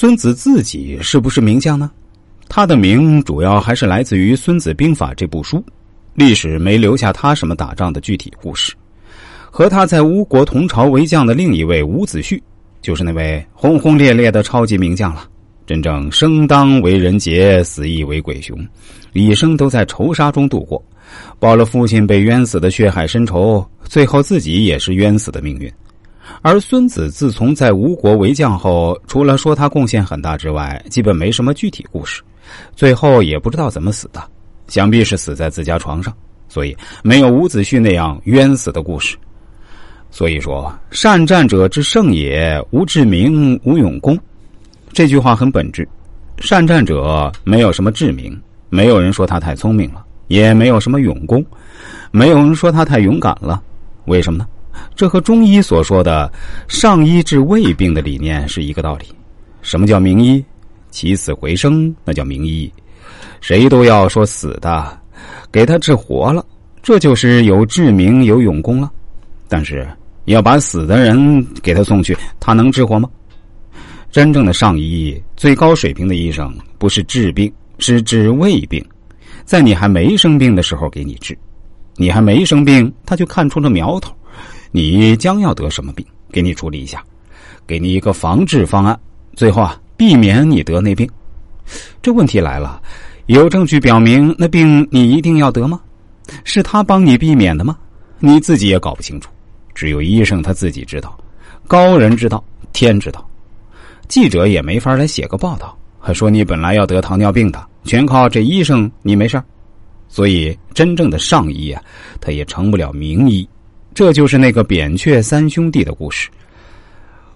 孙子自己是不是名将呢？他的名主要还是来自于《孙子兵法》这部书，历史没留下他什么打仗的具体故事。和他在吴国同朝为将的另一位伍子胥，就是那位轰轰烈烈的超级名将了。真正生当为人杰，死亦为鬼雄，一生都在仇杀中度过，报了父亲被冤死的血海深仇，最后自己也是冤死的命运。而孙子自从在吴国为将后，除了说他贡献很大之外，基本没什么具体故事。最后也不知道怎么死的，想必是死在自家床上，所以没有伍子胥那样冤死的故事。所以说，善战者之胜也，无智明，无勇功。这句话很本质。善战者没有什么智明，没有人说他太聪明了，也没有什么勇功，没有人说他太勇敢了。为什么呢？这和中医所说的“上医治未病”的理念是一个道理。什么叫名医？起死回生，那叫名医。谁都要说死的，给他治活了，这就是有智明、有勇功了。但是要把死的人给他送去，他能治活吗？真正的上医、最高水平的医生，不是治病，是治未病，在你还没生病的时候给你治，你还没生病，他就看出了苗头，你将要得什么病，给你处理一下，给你一个防治方案，最后啊，避免你得那病。这问题来了，有证据表明那病你一定要得吗？是他帮你避免的吗？你自己也搞不清楚。只有医生他自己知道，高人知道，天知道，记者也没法来写个报道，还说你本来要得糖尿病的，全靠这医生你没事所以真正的上医啊，他也成不了名医。这就是那个扁鹊三兄弟的故事。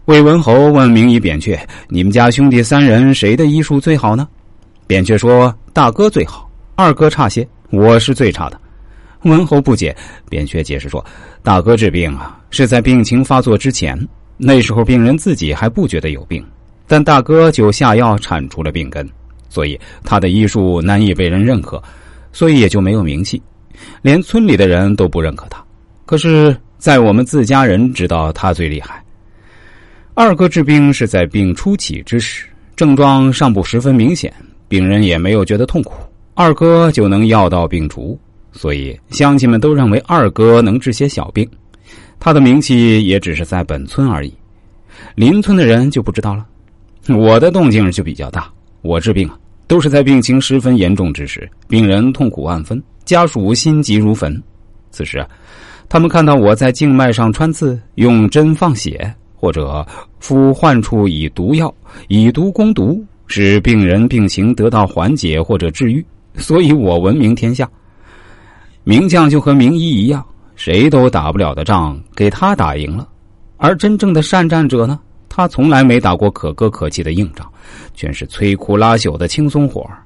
魏文侯问名医扁鹊：“你们家兄弟三人谁的医术最好呢？”扁鹊说：“大哥最好，二哥差些，我是最差的。”文侯不解，扁鹊解释说：“大哥治病啊，是在病情发作之前，那时候病人自己还不觉得有病，但大哥就下药铲除了病根，所以他的医术难以被人认可，所以也就没有名气，连村里的人都不认可他。可是，在我们自家人知道他最厉害。二哥治病是在病初起之时，症状尚不十分明显，病人也没有觉得痛苦，二哥就能药到病除。”所以乡亲们都认为二哥能治些小病，他的名气也只是在本村而已，邻村的人就不知道了。我的动静就比较大，我治病啊，都是在病情十分严重之时，病人痛苦万分，家属心急如焚。此时啊，他们看到我在静脉上穿刺，用针放血，或者敷患处以毒药，以毒攻毒，使病人病情得到缓解或者治愈，所以我闻名天下。名将就和名医一样，谁都打不了的仗，给他打赢了；而真正的善战者呢，他从来没打过可歌可泣的硬仗，全是摧枯拉朽的轻松活儿。